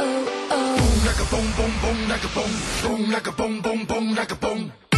oh oh. Like a boom boom boom, like a boom boom, like a boom boom boom, like a boom.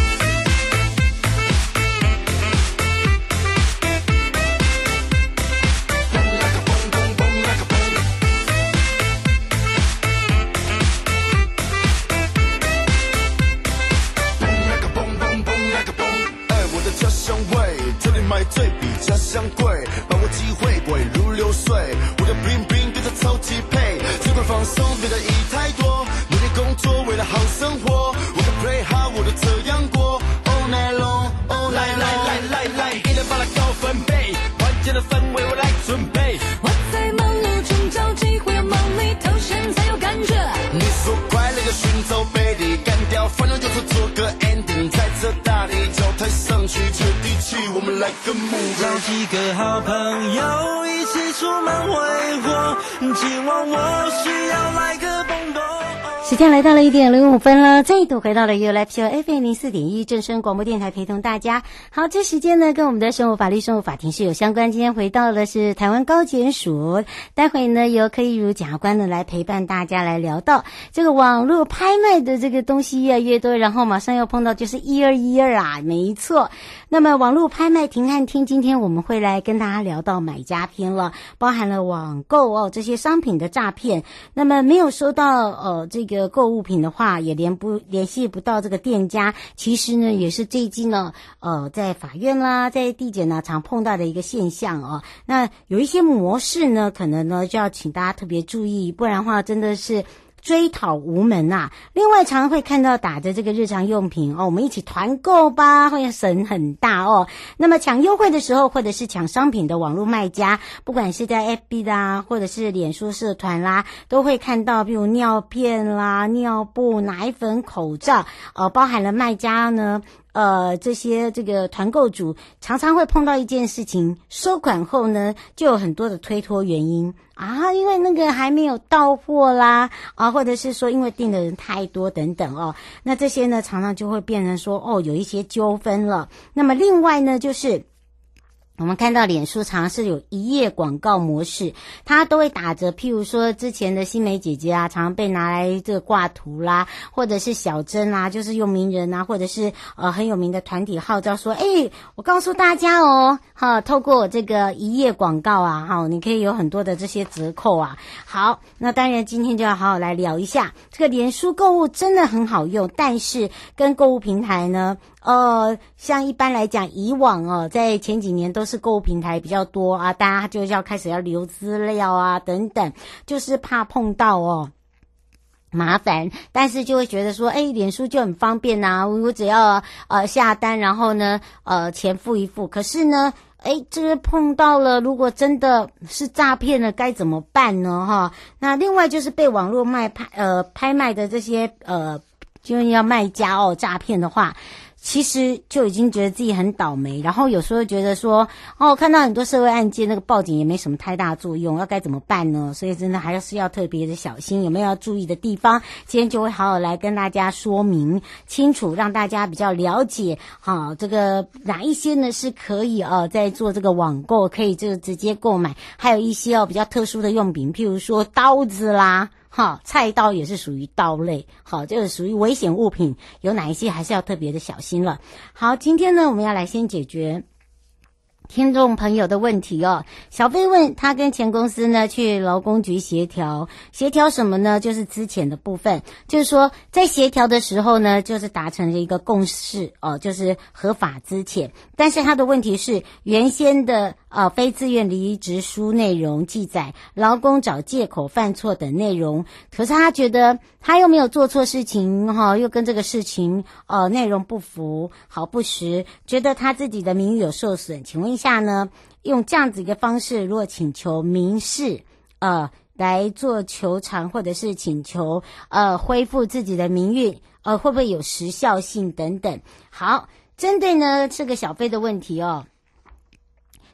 时间来到了一点零五分了，再度回到了 You Live Show FM 零四点一正声广播电台，陪同大家。好，这时间呢跟我们的生活法律、生活法庭是有相关。今天回到的是台湾高检署，待会呢由柯一如检察官呢来陪伴大家来聊到这个网络拍卖的这个东西越来越多，然后马上要碰到就是一二一二啊，没错。那么网络拍卖停看听，今天我们会来跟大家聊到买家篇了，包含了网购哦这些商品的诈骗。那么没有收到呃这个。购物品的话，也联不联系不到这个店家，其实呢，也是最近呢，呃，在法院啦，在地检呢，常碰到的一个现象哦。那有一些模式呢，可能呢，就要请大家特别注意，不然的话，真的是。追讨无门呐、啊！另外，常会看到打着这个日常用品哦，我们一起团购吧，会省很大哦。那么抢优惠的时候，或者是抢商品的网络卖家，不管是在 FB 啦，或者是脸书社团啦，都会看到，比如尿片啦、尿布、奶粉、口罩，呃，包含了卖家呢。呃，这些这个团购主常常会碰到一件事情，收款后呢，就有很多的推脱原因啊，因为那个还没有到货啦，啊，或者是说因为订的人太多等等哦，那这些呢，常常就会变成说哦，有一些纠纷了。那么另外呢，就是。我们看到脸书常常是有一页广告模式，它都会打着，譬如说之前的新梅姐姐啊，常常被拿来这个挂图啦，或者是小珍啊，就是用名人啊，或者是呃很有名的团体号召说，哎，我告诉大家哦，哈，透过我这个一页广告啊，哈，你可以有很多的这些折扣啊。好，那当然今天就要好好来聊一下这个脸书购物真的很好用，但是跟购物平台呢？呃，像一般来讲，以往哦，在前几年都是购物平台比较多啊，大家就要开始要留资料啊，等等，就是怕碰到哦麻烦，但是就会觉得说，哎，脸书就很方便呐、啊，我只要呃下单，然后呢，呃钱付一付。可是呢，哎，这个碰到了，如果真的是诈骗了，该怎么办呢？哈，那另外就是被网络卖拍呃拍卖的这些呃。就要卖家哦诈骗的话。其实就已经觉得自己很倒霉，然后有时候觉得说，哦，看到很多社会案件，那个报警也没什么太大作用，要该怎么办呢？所以真的还是要特别的小心，有没有要注意的地方？今天就会好好来跟大家说明清楚，让大家比较了解，好，这个哪一些呢是可以哦，在做这个网购可以就直接购买，还有一些哦比较特殊的用品，譬如说刀子啦。好，菜刀也是属于刀类，好，这个属于危险物品，有哪一些还是要特别的小心了。好，今天呢，我们要来先解决。听众朋友的问题哦，小飞问他跟前公司呢去劳工局协调，协调什么呢？就是资遣的部分，就是说在协调的时候呢，就是达成了一个共识哦，就是合法资遣。但是他的问题是，原先的呃非自愿离职书内容记载劳工找借口犯错等内容，可是他觉得他又没有做错事情哈，又跟这个事情呃内容不符，好不实，觉得他自己的名誉有受损，请问一下。下呢，用这样子一个方式，如果请求民事呃来做求偿，或者是请求呃恢复自己的名誉，呃会不会有时效性等等？好，针对呢这个小飞的问题哦，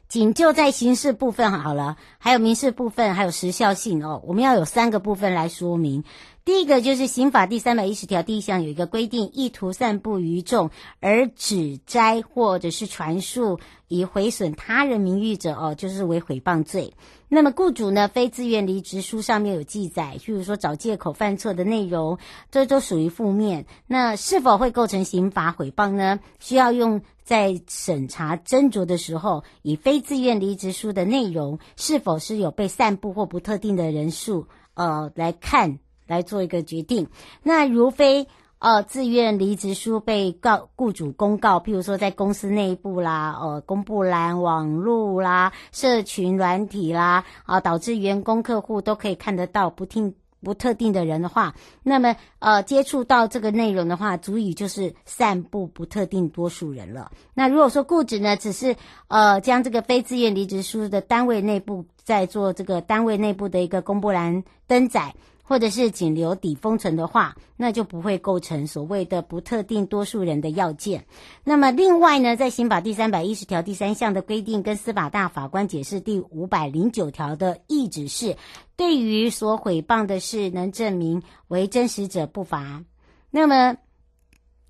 仅就在刑事部分好了，还有民事部分，还有时效性哦，我们要有三个部分来说明。第一个就是刑法第三百一十条第一项有一个规定，意图散布于众而指摘或者是传述以毁损他人名誉者，哦，就是为诽谤罪。那么雇主呢，非自愿离职书上面有记载，譬如说找借口犯错的内容，这都属于负面。那是否会构成刑法诽谤呢？需要用在审查斟酌的时候，以非自愿离职书的内容是否是有被散布或不特定的人数，呃，来看。来做一个决定。那如非呃自愿离职书被告雇主公告，譬如说在公司内部啦、呃公布栏、网络啦、社群软体啦，啊、呃、导致员工客户都可以看得到不听不特定的人的话，那么呃接触到这个内容的话，足以就是散布不特定多数人了。那如果说雇主呢，只是呃将这个非自愿离职书的单位内部在做这个单位内部的一个公布栏登载。或者是仅留底封存的话，那就不会构成所谓的不特定多数人的要件。那么另外呢，在刑法第三百一十条第三项的规定跟司法大法官解释第五百零九条的意旨是，对于所诽谤的事能证明为真实者不罚。那么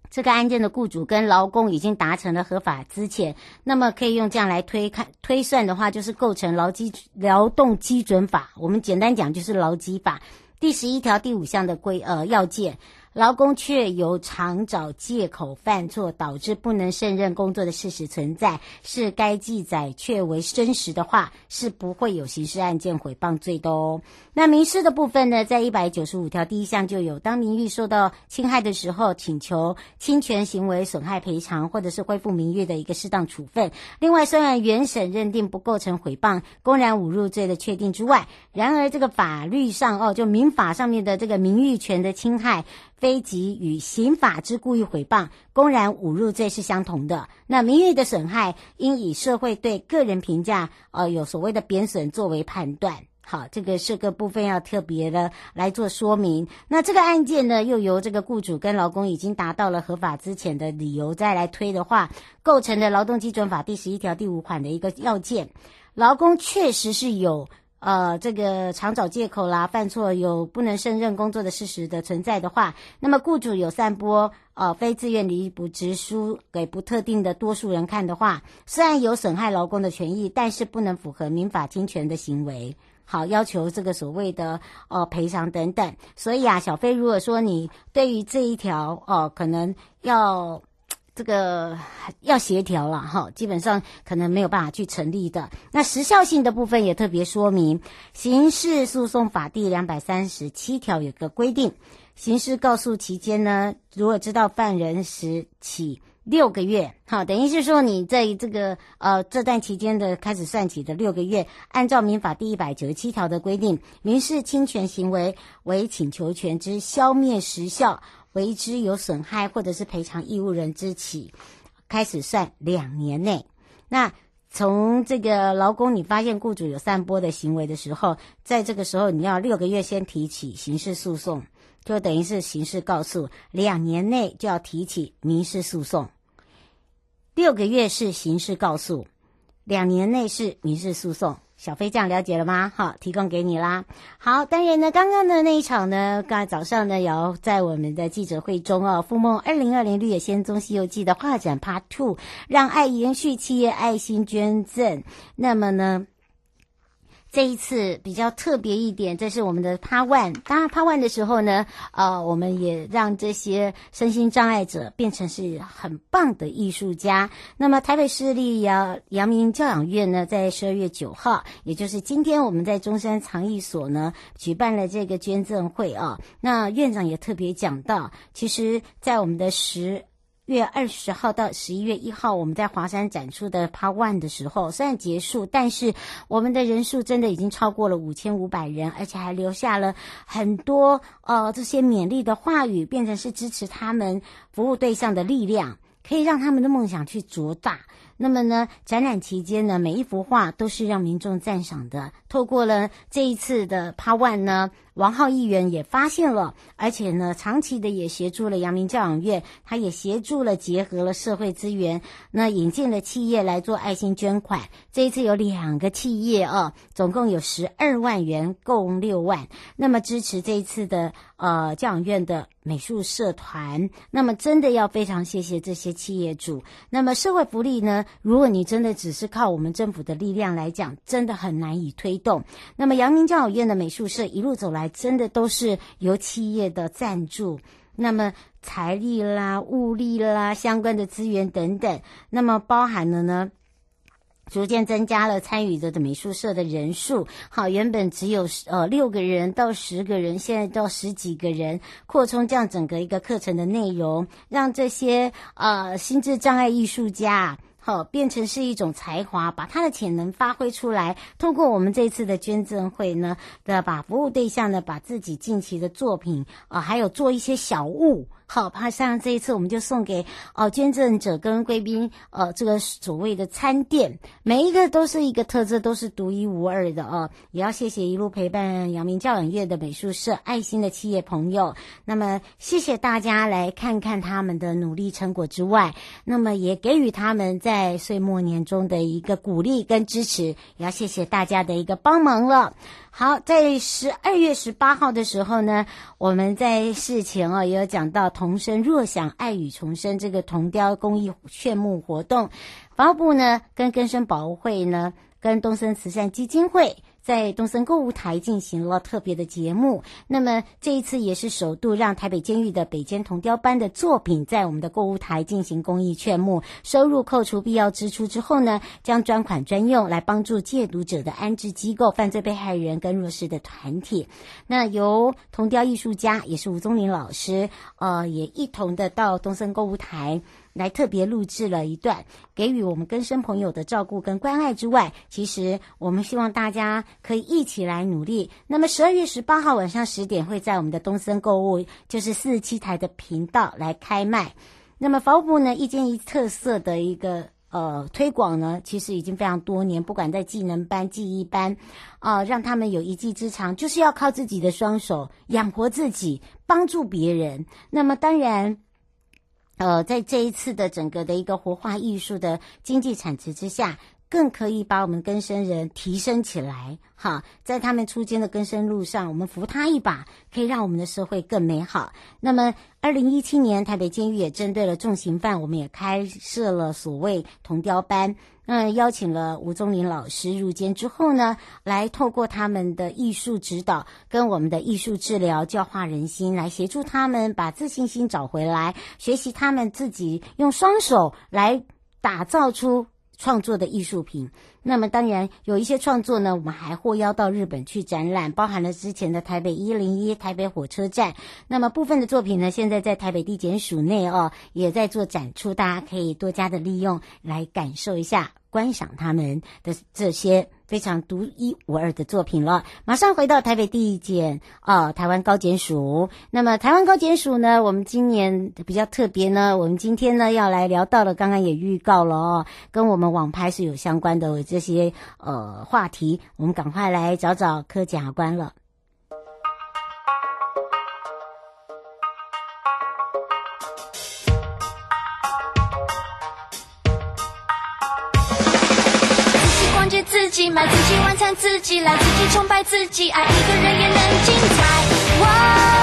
这个案件的雇主跟劳工已经达成了合法资遣，那么可以用这样来推看推算的话，就是构成劳基劳动基准法。我们简单讲就是劳基法。第十一条第五项的规呃要件。劳工确有常找借口犯错，导致不能胜任工作的事实存在，是该记载确为真实的话，是不会有刑事案件诽谤罪的哦。那民事的部分呢，在一百九十五条第一项就有，当名誉受到侵害的时候，请求侵权行为损害赔偿，或者是恢复名誉的一个适当处分。另外，虽然原审认定不构成诽谤、公然侮辱罪的确定之外，然而这个法律上哦，就民法上面的这个名誉权的侵害。非及与刑法之故意诽谤、公然侮辱罪是相同的。那名誉的损害，应以社会对个人评价，呃，有所谓的贬损作为判断。好，这个是个部分要特别的来做说明。那这个案件呢，又由这个雇主跟劳工已经达到了合法资遣的理由，再来推的话，构成的劳动基准法第十一条第五款的一个要件，劳工确实是有。呃，这个常找借口啦，犯错有不能胜任工作的事实的存在的话，那么雇主有散播呃非自愿离职书给不特定的多数人看的话，虽然有损害劳工的权益，但是不能符合民法侵权的行为，好，要求这个所谓的呃赔偿等等。所以啊，小飞，如果说你对于这一条哦、呃，可能要。这个要协调了哈，基本上可能没有办法去成立的。那时效性的部分也特别说明，《刑事诉讼法》第两百三十七条有个规定，刑事告诉期间呢，如果知道犯人时起六个月，好，等于是说你在这个呃这段期间的开始算起的六个月，按照民法第一百九十七条的规定，民事侵权行为为请求权之消灭时效。为之有损害或者是赔偿义务人之起，开始算两年内。那从这个劳工，你发现雇主有散播的行为的时候，在这个时候你要六个月先提起刑事诉讼。就等于是刑事告诉，两年内就要提起民事诉讼，六个月是刑事告诉，两年内是民事诉讼。小飞酱了解了吗？好，提供给你啦。好，当然呢，刚刚的那一场呢，刚才早上呢，也要在我们的记者会中哦，富梦二零二零绿野仙踪西游记的画展 Part Two，让爱延续企业爱心捐赠。那么呢，这一次比较特别一点，这是我们的 Part One。当然 Part One 的时候呢，呃，我们也让这些身心障碍者变成是很棒的艺术家。那么台北市立阳阳明教养院呢，在十二月九号，也就是今天，我们在中山藏艺所呢举办了这个捐赠会啊。那院长也特别讲到，其实，在我们的十。月二十号到十一月一号，我们在华山展出的 Part One 的时候，虽然结束，但是我们的人数真的已经超过了五千五百人，而且还留下了很多呃这些勉励的话语，变成是支持他们服务对象的力量，可以让他们的梦想去茁大。那么呢，展览期间呢，每一幅画都是让民众赞赏的。透过了这一次的 Part One 呢。王浩议员也发现了，而且呢，长期的也协助了阳明教养院，他也协助了结合了社会资源，那引进了企业来做爱心捐款。这一次有两个企业啊，总共有十二万元，共六万。那么支持这一次的呃教养院的美术社团，那么真的要非常谢谢这些企业主。那么社会福利呢，如果你真的只是靠我们政府的力量来讲，真的很难以推动。那么阳明教养院的美术社一路走来。真的都是由企业的赞助，那么财力啦、物力啦、相关的资源等等，那么包含了呢，逐渐增加了参与的的美术社的人数。好，原本只有呃六个人到十个人，现在到十几个人，扩充这样整个一个课程的内容，让这些呃心智障碍艺术家。好，变成是一种才华，把他的潜能发挥出来。通过我们这次的捐赠会呢，的把服务对象呢，把自己近期的作品啊、呃，还有做一些小物。好，怕像这一次我们就送给哦捐赠者跟贵宾呃这个所谓的餐垫，每一个都是一个特色，都是独一无二的哦。也要谢谢一路陪伴阳明教养院的美术社爱心的企业朋友。那么谢谢大家来看看他们的努力成果之外，那么也给予他们在岁末年终的一个鼓励跟支持。也要谢谢大家的一个帮忙了。好，在十二月十八号的时候呢，我们在事前啊也有讲到“童声若想，爱与重生”这个铜雕公益劝募活动，法务部呢跟根生保护会呢，跟东森慈善基金会。在东森购物台进行了特别的节目，那么这一次也是首度让台北监狱的北监铜雕班的作品在我们的购物台进行公益劝募，收入扣除必要支出之后呢，将专款专用来帮助戒毒者的安置机构、犯罪被害人跟弱势的团体。那由铜雕艺术家也是吴宗林老师，呃，也一同的到东森购物台。来特别录制了一段，给予我们更生朋友的照顾跟关爱之外，其实我们希望大家可以一起来努力。那么十二月十八号晚上十点，会在我们的东森购物，就是四十七台的频道来开卖。那么法务部呢，一兼一特色的一个呃推广呢，其实已经非常多年，不管在技能班、技艺班，啊、呃，让他们有一技之长，就是要靠自己的双手养活自己，帮助别人。那么当然。呃，在这一次的整个的一个活化艺术的经济产值之下，更可以把我们更生人提升起来。哈，在他们出监的更生路上，我们扶他一把，可以让我们的社会更美好。那么，二零一七年台北监狱也针对了重刑犯，我们也开设了所谓铜雕班。嗯，邀请了吴宗林老师入监之后呢，来透过他们的艺术指导跟我们的艺术治疗，教化人心，来协助他们把自信心找回来，学习他们自己用双手来打造出创作的艺术品。那么当然有一些创作呢，我们还获邀到日本去展览，包含了之前的台北一零一、台北火车站。那么部分的作品呢，现在在台北地检署内哦，也在做展出，大家可以多加的利用来感受一下。观赏他们的这些非常独一无二的作品了。马上回到台北地检啊、呃，台湾高检署。那么台湾高检署呢，我们今年比较特别呢，我们今天呢要来聊到了，刚刚也预告了哦，跟我们网拍是有相关的这些呃话题，我们赶快来找找柯检察官了。感觉自己买自己晚餐，自己来，自己崇拜自己，爱一个人也能精彩。哇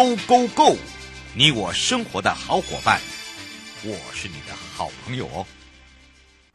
，Go Go Go！你我生活的好伙伴，我是你的好朋友哦。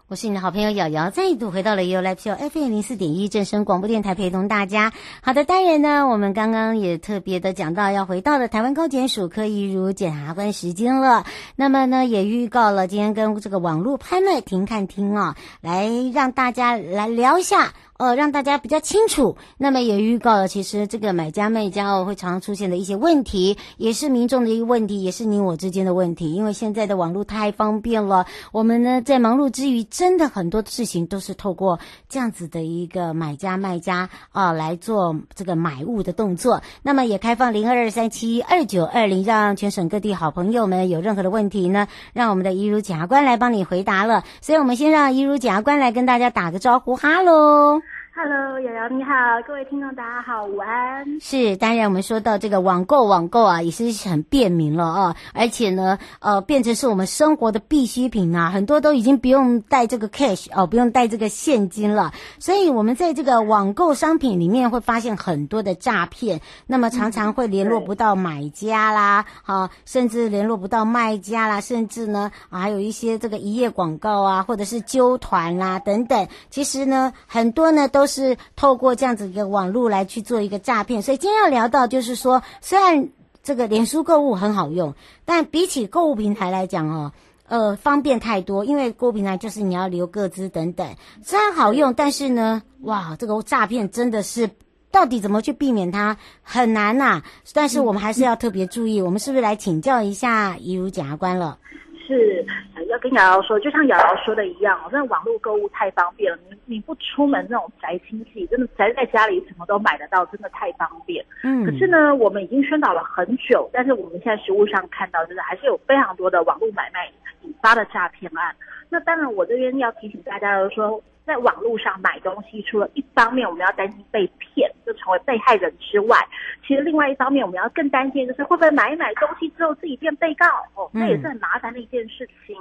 我是你的好朋友瑶瑶，再度回到了 You Live Show FM 零四点一正声广播电台，陪同大家。好的，当然呢，我们刚刚也特别的讲到要回到了台湾高检署柯怡如检察官时间了。那么呢，也预告了今天跟这个网络拍卖庭看厅啊，来让大家来聊一下。呃，让大家比较清楚。那么也预告了，其实这个买家卖家哦，会常常出现的一些问题，也是民众的一个问题，也是你我之间的问题。因为现在的网络太方便了，我们呢在忙碌之余，真的很多事情都是透过这样子的一个买家卖家啊来做这个买物的动作。那么也开放零二二三七二九二零，让全省各地好朋友们有任何的问题呢，让我们的怡如检察官来帮你回答了。所以我们先让怡如检察官来跟大家打个招呼，哈喽。Hello，瑶瑶你好，各位听众大家好，午安。是，当然我们说到这个网购，网购啊，也是很便民了啊，而且呢，呃，变成是我们生活的必需品啊，很多都已经不用带这个 cash 哦，不用带这个现金了，所以我们在这个网购商品里面会发现很多的诈骗，那么常常会联络不到买家啦，啊，甚至联络不到卖家啦，甚至呢，啊，还有一些这个一页广告啊，或者是揪团啦等等，其实呢，很多呢都。都是透过这样子一个网络来去做一个诈骗，所以今天要聊到就是说，虽然这个脸书购物很好用，但比起购物平台来讲哦，呃，方便太多。因为购物平台就是你要留个资等等，虽然好用，但是呢，哇，这个诈骗真的是到底怎么去避免它很难呐、啊。但是我们还是要特别注意，我们是不是来请教一下怡如检察官了？是，要跟瑶瑶说，就像瑶瑶说的一样，真的网络购物太方便了。你你不出门，那种宅亲戚，真的宅在家里什么都买得到，真的太方便。嗯。可是呢，我们已经宣导了很久，但是我们现在实务上看到，就是还是有非常多的网络买卖引发的诈骗案。那当然，我这边要提醒大家的说。在网络上买东西，除了一方面我们要担心被骗，就成为被害人之外，其实另外一方面我们要更担心，就是会不会买一买东西之后自己变被告哦，那也是很麻烦的一件事情。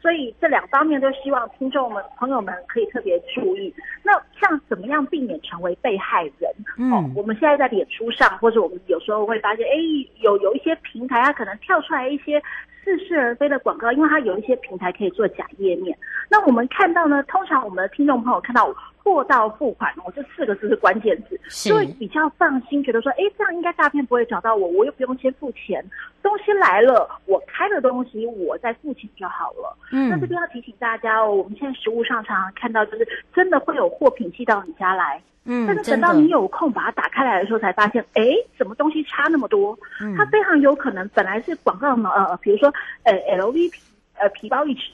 所以这两方面都希望听众们、朋友们可以特别注意。那像怎么样避免成为被害人？哦，我们现在在脸书上，或者我们有时候会发现，哎，有有一些平台它可能跳出来一些。似是而非的广告，因为它有一些平台可以做假页面。那我们看到呢，通常我们的听众朋友看到“货到付款”哦，这四个字是关键字，就会比较放心，觉得说，哎，这样应该诈骗不会找到我，我又不用先付钱，东西来了，我开了东西，我再付钱就好了。嗯，那这边要提醒大家哦，我们现在实物上常常看到，就是真的会有货品寄到你家来。嗯，但是等到你有空把它打开来的时候，才发现，哎，什么东西差那么多？嗯，它非常有可能本来是广告嘛，呃，比如说，呃，LV 皮，呃，皮包一只，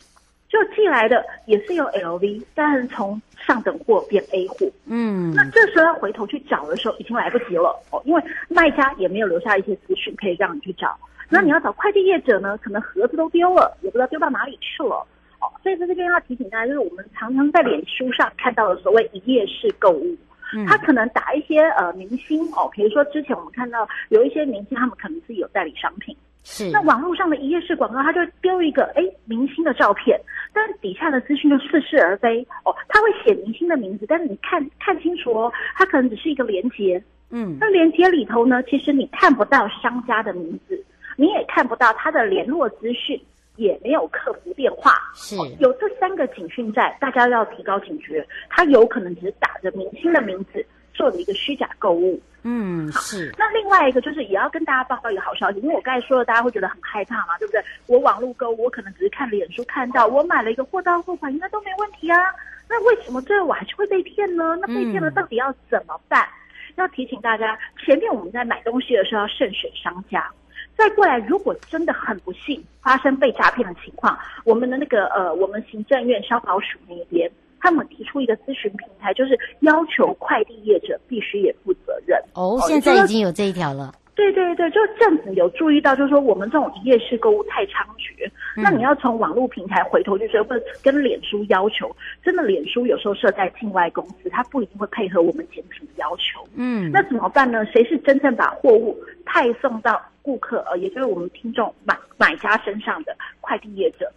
就寄来的也是有 LV，但是从上等货变 A 货。嗯，那这时候要回头去找的时候，已经来不及了哦，因为卖家也没有留下一些资讯可以让你去找。那你要找快递业者呢，可能盒子都丢了，也不知道丢到哪里去了。哦，所以在这边要提醒大家，就是我们常常在脸书上看到的所谓一页式购物。他可能打一些呃明星哦，比如说之前我们看到有一些明星，他们可能是有代理商品，是那网络上的一页式广告，他就丢一个哎明星的照片，但是底下的资讯就似是而非哦，他会写明星的名字，但是你看看清楚哦，它可能只是一个连接，嗯，那连接里头呢，其实你看不到商家的名字，你也看不到他的联络资讯。也没有客服电话，是有这三个警讯在，大家要提高警觉。他有可能只是打着明星的名字做了一个虚假购物。嗯，是。那另外一个就是也要跟大家报告一个好消息，因为我刚才说了，大家会觉得很害怕嘛，对不对？我网络购物，我可能只是看脸书看到，我买了一个货到付款，应该都没问题啊。那为什么最后我还是会被骗呢？那被骗了到底要怎么办？嗯、要提醒大家，前面我们在买东西的时候要慎选商家。再过来，如果真的很不幸发生被诈骗的情况，我们的那个呃，我们行政院消保署那边，他们提出一个咨询平台，就是要求快递业者必须也负责任。哦，现在已经有这一条了。对对对，就政府有注意到，就是说我们这种一页式购物太猖獗，嗯、那你要从网络平台回头就是或者跟脸书要求，真的脸书有时候设在境外公司，它不一定会配合我们检品的要求。嗯，那怎么办呢？谁是真正把货物派送到顾客，呃，也就是我们听众买买家身上的快递业者？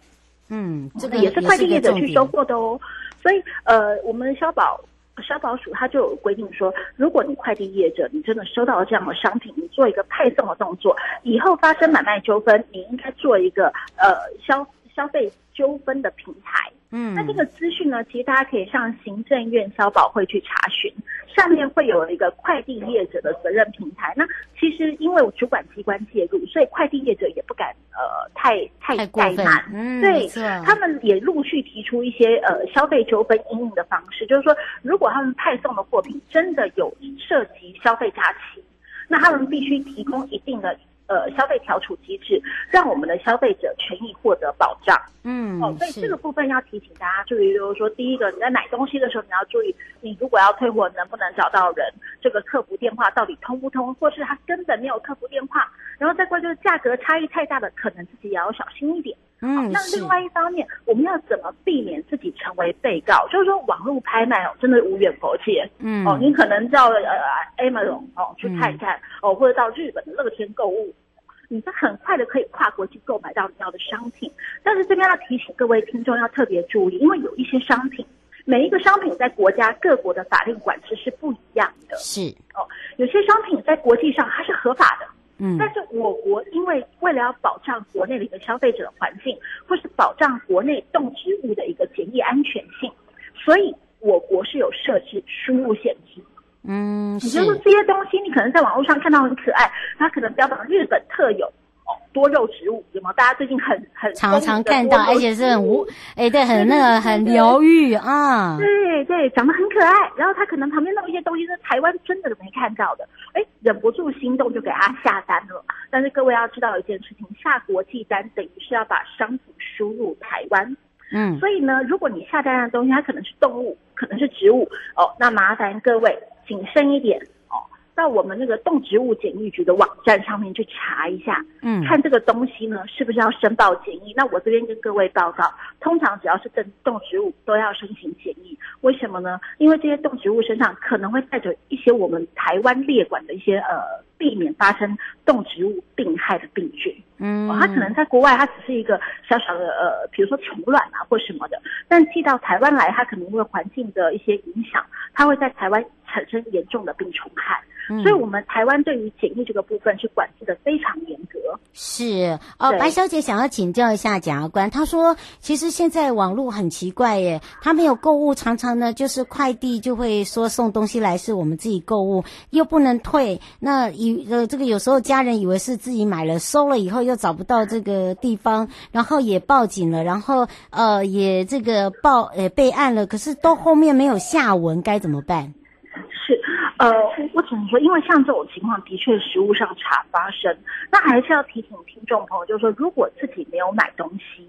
嗯，这个也是快递业者去收货的哦。所以，呃，我们消保。消保署它就有规定说，如果你快递业者你真的收到了这样的商品，你做一个派送的动作，以后发生买卖纠纷，你应该做一个呃消消费纠纷的平台。嗯，那这个资讯呢，其实大家可以上行政院消保会去查询，上面会有一个快递业者的责任平台。那其实因为主管机关介入，所以快递业者也不敢呃太太怠慢。嗯，对，他们也陆续提出一些呃消费纠纷应用的方式，就是说，如果他们派送的货品真的有涉及消费假期，那他们必须提供一定的。呃，消费调处机制，让我们的消费者权益获得保障。嗯，哦，所以这个部分要提醒大家注意，就是说，第一个，你在买东西的时候，你要注意，你如果要退货，能不能找到人？这个客服电话到底通不通？或是他根本没有客服电话？然后再过就是价格差异太大的，可能自己也要小心一点。嗯，那另外一方面，我们要怎么避免自己成为被告？就是说，网络拍卖哦，真的无远弗届。嗯，哦，你可能到呃 Amazon 哦去看一看，哦，或者到日本的乐天购物，你是很快的可以跨国去购买到你要的商品。但是这边要提醒各位听众要特别注意，因为有一些商品，每一个商品在国家各国的法令管制是不一样的。是哦，有些商品在国际上它是合法的。嗯，但是我国因为为了要保障国内的一个消费者的环境，或是保障国内动植物的一个检疫安全性，所以我国是有设置输入限制。嗯，也就是说这些东西你可能在网络上看到很可爱，它可能标榜日本特有。多肉植物有吗？大家最近很 很常常看到，而且是很无哎，对，很那个很疗愈啊。对对，长得很可爱。然后它可能旁边弄一些东西是台湾真的没看到的，哎，忍不住心动就给他下单了。但是各位要知道一件事情，下国际单等于是要把商品输入台湾。嗯，所以呢，如果你下单的东西它可能是动物，可能是植物哦，那麻烦各位谨慎一点。到我们那个动植物检疫局的网站上面去查一下，嗯，看这个东西呢是不是要申报检疫？那我这边跟各位报告，通常只要是动动植物都要申请检疫。为什么呢？因为这些动植物身上可能会带着一些我们台湾列管的一些呃，避免发生动植物病害的病菌。嗯，它可能在国外它只是一个小小的呃，比如说虫卵啊或什么的，但寄到台湾来，它可能因为环境的一些影响，它会在台湾产生严重的病虫害。嗯、所以，我们台湾对于检疫这个部分是管制的非常严格。是哦，白小姐想要请教一下检察官，她说，其实现在网络很奇怪耶，他没有购物，常常呢就是快递就会说送东西来是我们自己购物，又不能退。那以呃这个有时候家人以为是自己买了，收了以后又找不到这个地方，然后也报警了，然后呃也这个报呃备案了，可是都后面没有下文，该怎么办？是。呃，我只能说，因为像这种情况的确实物上常发生，那还是要提醒听众朋友，就是说，如果自己没有买东西，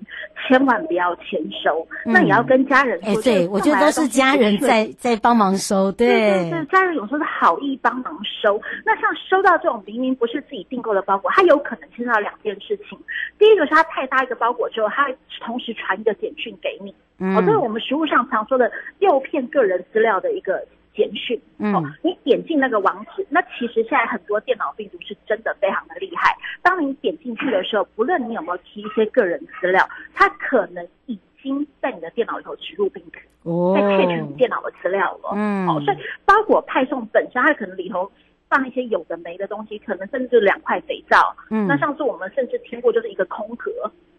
千万不要签收，嗯、那也要跟家人说。哎，对，我觉得都是家人在在帮忙收，对对对，家人有时候是好意帮忙收。那像收到这种明明不是自己订购的包裹，它有可能牵涉到两件事情。第一个是它太大一个包裹之后，它同时传一个简讯给你，嗯，哦，这是我们实务上常说的诱骗个人资料的一个。简讯，哦，你点进那个网址，那其实现在很多电脑病毒是真的非常的厉害。当你点进去的时候，不论你有没有提一些个人资料，它可能已经在你的电脑里头植入病毒，在窃取你电脑的资料了。嗯，哦，所以包裹派送本身，它可能里头放一些有的没的东西，可能甚至两块肥皂。嗯，那上次我们甚至听过，就是一个空盒，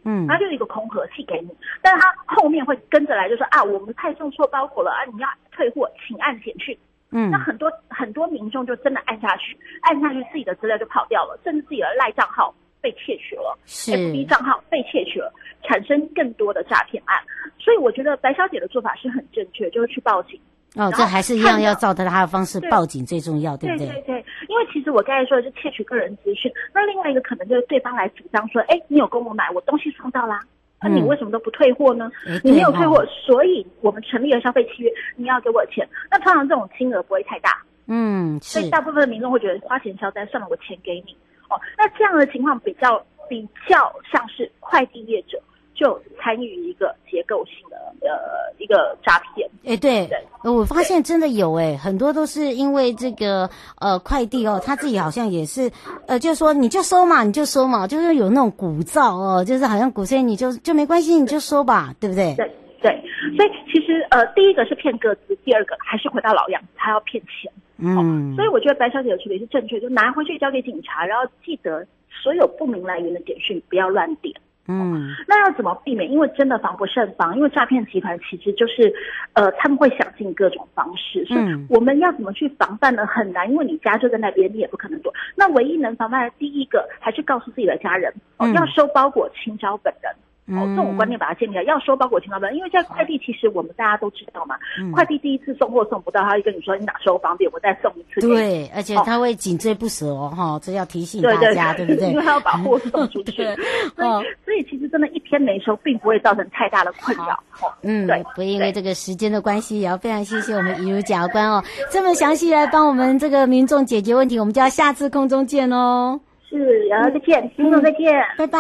嗯，它就是一个空盒寄给你，但是它后面会跟着来，就说啊，我们派送错包裹了啊，你要。退货，请按简讯。嗯，那很多很多民众就真的按下去，按下去自己的资料就跑掉了，甚至自己的赖账号被窃取了，FB 账号被窃取了，产生更多的诈骗案。所以我觉得白小姐的做法是很正确，就是去报警，哦，这还是一样要照着他的方式报警最重要，对，对不对？对对对，因为其实我刚才说的是窃取个人资讯，那另外一个可能就是对方来主张说，哎，你有跟我买，我东西送到啦，那、嗯、你为什么都不退货呢？你没有退货，所以我们成立了消费契约，你要给我钱。那通常这种金额不会太大，嗯，所以大部分的民众会觉得花钱消灾，算了，我钱给你。哦，那这样的情况比较比较像是快递业者就参与一个结构性的呃一个诈骗。哎，对，对我发现真的有哎，很多都是因为这个呃快递哦，他自己好像也是呃，就说你就收嘛，你就收嘛，就是有那种鼓噪哦，就是好像鼓声，你就就没关系，你就收吧，对不对？对对，所以其实呃，第一个是骗个资，第二个还是回到老样子，他要骗钱。嗯、哦，所以我觉得白小姐的处理是正确，就拿回去交给警察，然后记得所有不明来源的简讯不要乱点。嗯，那要怎么避免？因为真的防不胜防，因为诈骗集团其实就是，呃，他们会想尽各种方式，所以我们要怎么去防范呢？很难，因为你家就在那边，你也不可能躲。那唯一能防范的第一个，还是告诉自己的家人，哦，要收包裹，请找本人。哦，这种观念把它建立起来，要收包裹请老板，因为在快递其实我们大家都知道嘛，嗯、快递第一次送货送不到，他会跟你说你哪收方便，我再送一次。对，而且他会紧追不舍哦，哈、哦，这要提醒大家，对，对，对，对不对？因为他要把货 送出去。对所以，所以其实真的，一天没收，并不会造成太大的困扰。嗯，对，不因为这个时间的关系，也要非常谢谢我们怡如检察官哦，这么详细来帮我们这个民众解决问题，我们就要下次空中见哦。是，然后再见，民众再见，拜拜，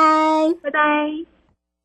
拜拜。